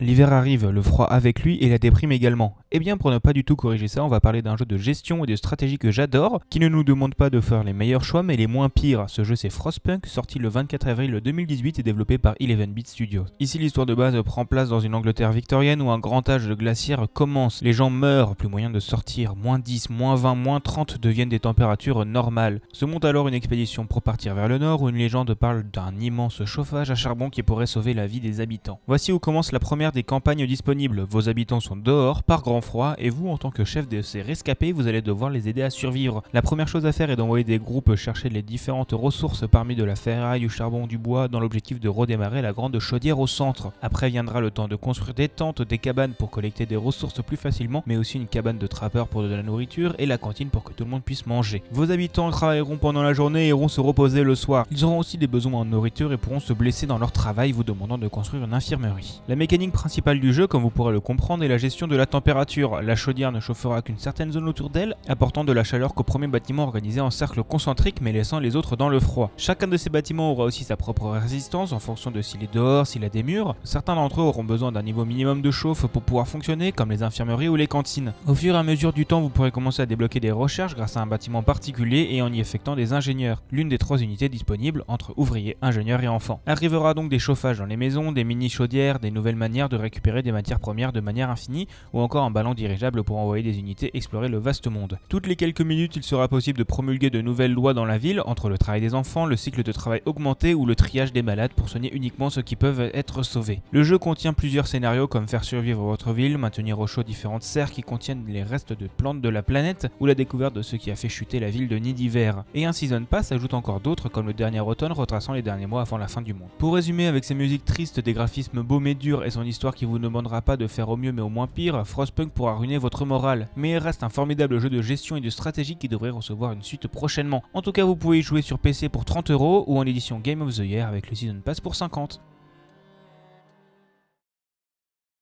L'hiver arrive, le froid avec lui et la déprime également. Eh bien pour ne pas du tout corriger ça, on va parler d'un jeu de gestion et de stratégie que j'adore, qui ne nous demande pas de faire les meilleurs choix mais les moins pires. Ce jeu c'est Frostpunk, sorti le 24 avril 2018 et développé par 11-bit Studios. Ici l'histoire de base prend place dans une Angleterre victorienne où un grand âge de glaciaire commence. Les gens meurent, plus moyen de sortir, moins 10, moins 20, moins 30 deviennent des températures normales. Se monte alors une expédition pour partir vers le nord où une légende parle d'un immense chauffage à charbon qui pourrait sauver la vie des habitants. Voici où commence la première des campagnes disponibles. Vos habitants sont dehors, par grand froid, et vous, en tant que chef de ces rescapés, vous allez devoir les aider à survivre. La première chose à faire est d'envoyer des groupes chercher les différentes ressources parmi de la ferraille, du charbon, du bois, dans l'objectif de redémarrer la grande chaudière au centre. Après viendra le temps de construire des tentes, des cabanes pour collecter des ressources plus facilement, mais aussi une cabane de trappeurs pour de la nourriture et la cantine pour que tout le monde puisse manger. Vos habitants travailleront pendant la journée et iront se reposer le soir. Ils auront aussi des besoins en nourriture et pourront se blesser dans leur travail, vous demandant de construire une infirmerie. La mécanique principale du jeu, comme vous pourrez le comprendre, est la gestion de la température. La chaudière ne chauffera qu'une certaine zone autour d'elle, apportant de la chaleur qu'au premier bâtiment organisé en cercle concentrique mais laissant les autres dans le froid. Chacun de ces bâtiments aura aussi sa propre résistance en fonction de s'il est dehors, s'il a des murs. Certains d'entre eux auront besoin d'un niveau minimum de chauffe pour pouvoir fonctionner, comme les infirmeries ou les cantines. Au fur et à mesure du temps, vous pourrez commencer à débloquer des recherches grâce à un bâtiment particulier et en y effectuant des ingénieurs, l'une des trois unités disponibles entre ouvriers, ingénieurs et enfants. Arrivera donc des chauffages dans les maisons, des mini chaudières, des nouvelles manières de récupérer des matières première de manière infinie, ou encore un ballon dirigeable pour envoyer des unités explorer le vaste monde. Toutes les quelques minutes, il sera possible de promulguer de nouvelles lois dans la ville, entre le travail des enfants, le cycle de travail augmenté ou le triage des malades pour soigner uniquement ceux qui peuvent être sauvés. Le jeu contient plusieurs scénarios comme faire survivre votre ville, maintenir au chaud différentes serres qui contiennent les restes de plantes de la planète, ou la découverte de ce qui a fait chuter la ville de Nid d'hiver. Et un Season Pass ajoute encore d'autres comme le dernier automne retraçant les derniers mois avant la fin du monde. Pour résumer, avec ses musiques tristes, des graphismes beaux mais durs et son histoire qui vous demandera pas de faire au mieux mais au moins pire, Frostpunk pourra ruiner votre morale. Mais il reste un formidable jeu de gestion et de stratégie qui devrait recevoir une suite prochainement. En tout cas, vous pouvez y jouer sur PC pour 30 euros ou en édition Game of the Year avec le Season Pass pour 50.